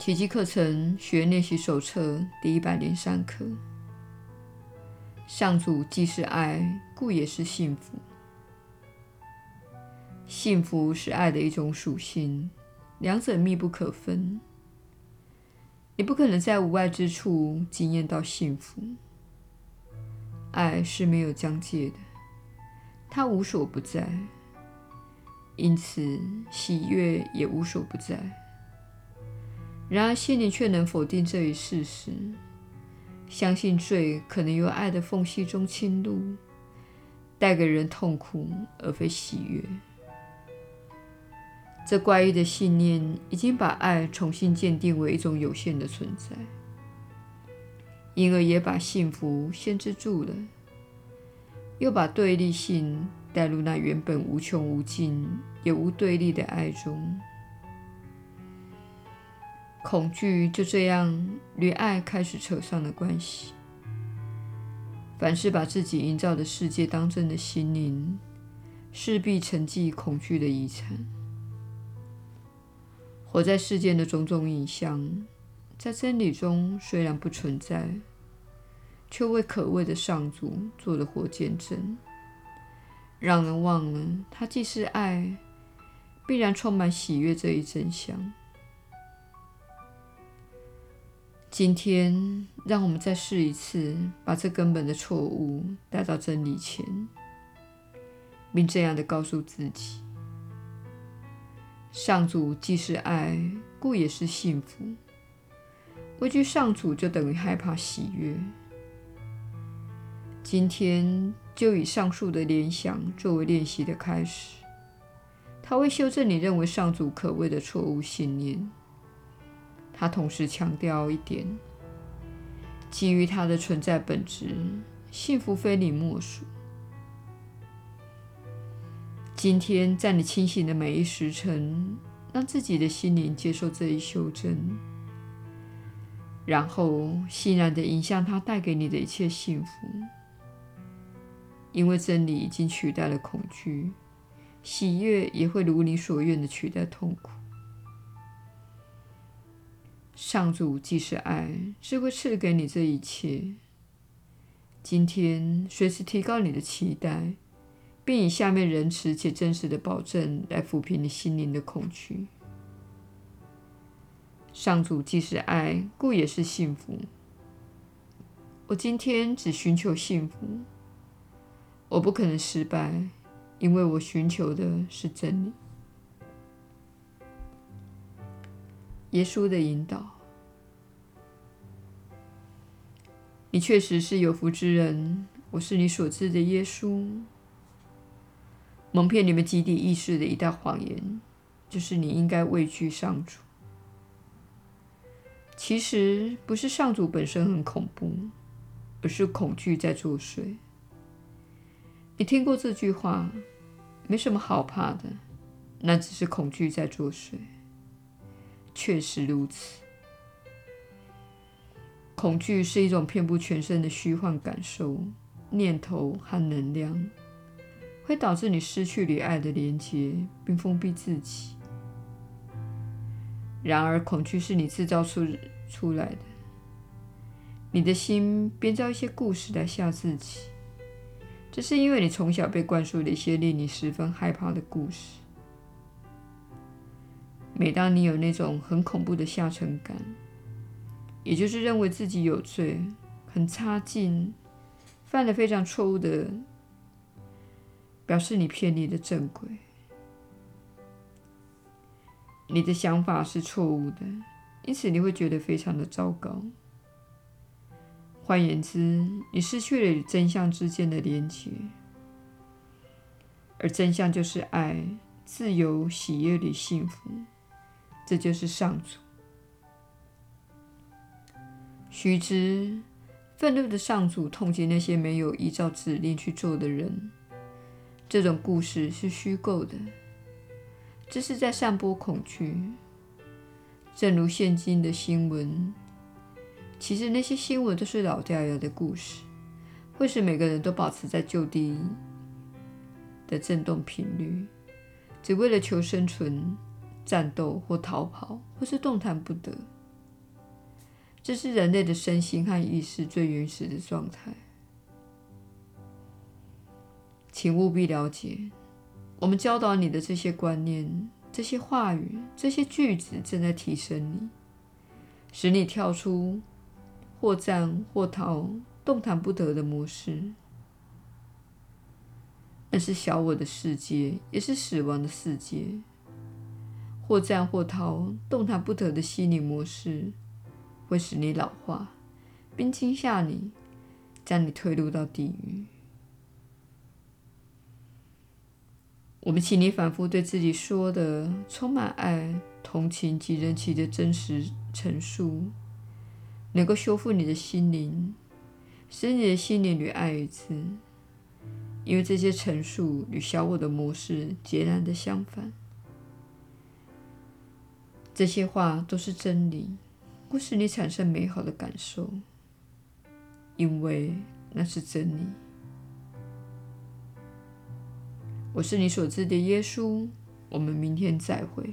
奇迹课程学练习手册第一百零三课：上主既是爱，故也是幸福。幸福是爱的一种属性，两者密不可分。你不可能在无爱之处经验到幸福。爱是没有疆界的，它无所不在，因此喜悦也无所不在。然而，心灵却能否定这一事实，相信罪可能由爱的缝隙中侵入，带给人痛苦而非喜悦。这怪异的信念已经把爱重新鉴定为一种有限的存在，因而也把幸福限制住了，又把对立性带入那原本无穷无尽也无对立的爱中。恐惧就这样与爱开始扯上了关系。凡是把自己营造的世界当真的心灵，势必承继恐惧的遗产。活在世间的种种影像，在真理中虽然不存在，却为可畏的上主做了活见证，让人忘了他既是爱，必然充满喜悦这一真相。今天，让我们再试一次，把这根本的错误带到真理前，并这样的告诉自己：上主既是爱，故也是幸福。畏惧上主就等于害怕喜悦。今天就以上述的联想作为练习的开始，它会修正你认为上主可畏的错误信念。他同时强调一点：基于他的存在本质，幸福非你莫属。今天，在你清醒的每一时辰，让自己的心灵接受这一修正，然后欣然的迎向他带给你的一切幸福。因为真理已经取代了恐惧，喜悦也会如你所愿的取代痛苦。上主既是爱，是会赐给你这一切。今天，随时提高你的期待，并以下面仁慈且真实的保证来抚平你心灵的恐惧。上主既是爱，故也是幸福。我今天只寻求幸福，我不可能失败，因为我寻求的是真理。耶稣的引导，你确实是有福之人。我是你所知的耶稣。蒙骗你们集体意识的一大谎言，就是你应该畏惧上主。其实不是上主本身很恐怖，而是恐惧在作祟。你听过这句话？没什么好怕的，那只是恐惧在作祟。确实如此，恐惧是一种遍布全身的虚幻感受、念头和能量，会导致你失去与爱的连结，并封闭自己。然而，恐惧是你制造出出来的，你的心编造一些故事来吓自己，这是因为你从小被灌输了一些令你十分害怕的故事。每当你有那种很恐怖的下沉感，也就是认为自己有罪、很差劲、犯了非常错误的，表示你偏离了正轨。你的想法是错误的，因此你会觉得非常的糟糕。换言之，你失去了与真相之间的连结，而真相就是爱、自由、喜悦与幸福。这就是上主。须知，愤怒的上主痛击那些没有依照指令去做的人。这种故事是虚构的，这是在散播恐惧。正如现今的新闻，其实那些新闻都是老掉牙的故事，会使每个人都保持在就地的震动频率，只为了求生存。战斗或逃跑，或是动弹不得。这是人类的身心和意识最原始的状态。请务必了解，我们教导你的这些观念、这些话语、这些句子，正在提升你，使你跳出或战或逃、动弹不得的模式。那是小我的世界，也是死亡的世界。或战或逃、动弹不得的心理模式，会使你老化，并惊吓你，将你推入到地狱。我们请你反复对自己说的充满爱、同情及人气的真实陈述，能够修复你的心灵，使你的心灵与爱一致。因为这些陈述与小我的模式截然的相反。这些话都是真理，会使你产生美好的感受，因为那是真理。我是你所知的耶稣，我们明天再会。